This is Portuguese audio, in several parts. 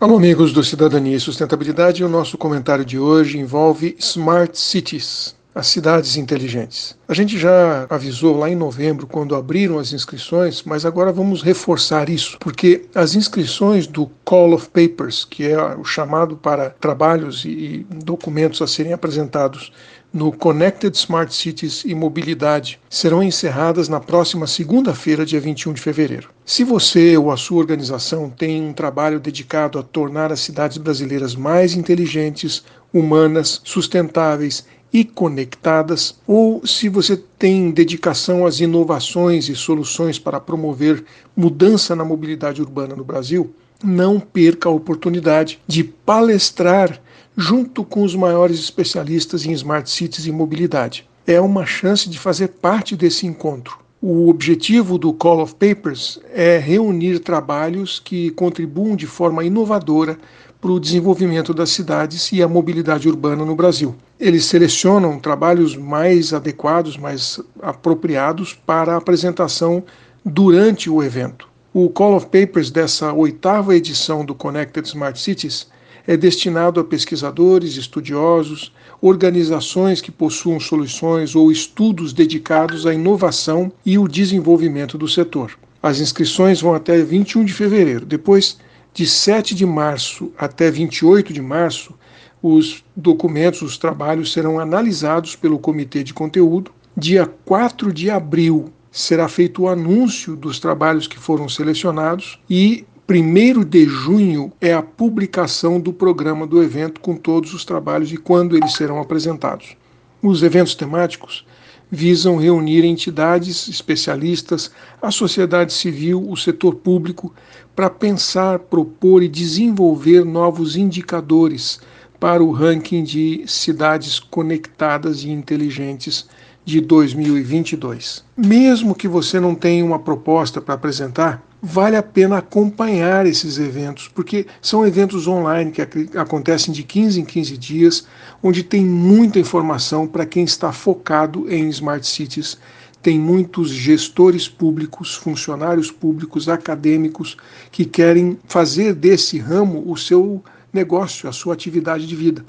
Alô, amigos do Cidadania e Sustentabilidade. O nosso comentário de hoje envolve Smart Cities, as cidades inteligentes. A gente já avisou lá em novembro, quando abriram as inscrições, mas agora vamos reforçar isso, porque as inscrições do Call of Papers, que é o chamado para trabalhos e documentos a serem apresentados no Connected Smart Cities e Mobilidade serão encerradas na próxima segunda-feira, dia 21 de fevereiro. Se você ou a sua organização tem um trabalho dedicado a tornar as cidades brasileiras mais inteligentes, humanas, sustentáveis e conectadas, ou se você tem dedicação às inovações e soluções para promover mudança na mobilidade urbana no Brasil, não perca a oportunidade de palestrar junto com os maiores especialistas em smart cities e mobilidade. É uma chance de fazer parte desse encontro. O objetivo do Call of Papers é reunir trabalhos que contribuam de forma inovadora para o desenvolvimento das cidades e a mobilidade urbana no Brasil. Eles selecionam trabalhos mais adequados, mais apropriados para a apresentação durante o evento. O Call of Papers dessa oitava edição do Connected Smart Cities é destinado a pesquisadores, estudiosos, organizações que possuam soluções ou estudos dedicados à inovação e o desenvolvimento do setor. As inscrições vão até 21 de fevereiro. Depois, de 7 de março até 28 de março, os documentos, os trabalhos serão analisados pelo Comitê de Conteúdo. Dia 4 de abril será feito o anúncio dos trabalhos que foram selecionados e 1 de junho é a publicação do programa do evento com todos os trabalhos e quando eles serão apresentados. Os eventos temáticos visam reunir entidades, especialistas, a sociedade civil, o setor público, para pensar, propor e desenvolver novos indicadores para o ranking de cidades conectadas e inteligentes de 2022. Mesmo que você não tenha uma proposta para apresentar, vale a pena acompanhar esses eventos, porque são eventos online que acontecem de 15 em 15 dias, onde tem muita informação para quem está focado em smart cities. Tem muitos gestores públicos, funcionários públicos, acadêmicos que querem fazer desse ramo o seu negócio, a sua atividade de vida,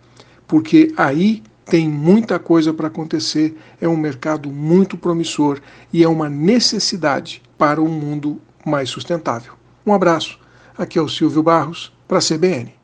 porque aí tem muita coisa para acontecer, é um mercado muito promissor e é uma necessidade para um mundo mais sustentável. Um abraço. Aqui é o Silvio Barros, para a CBN.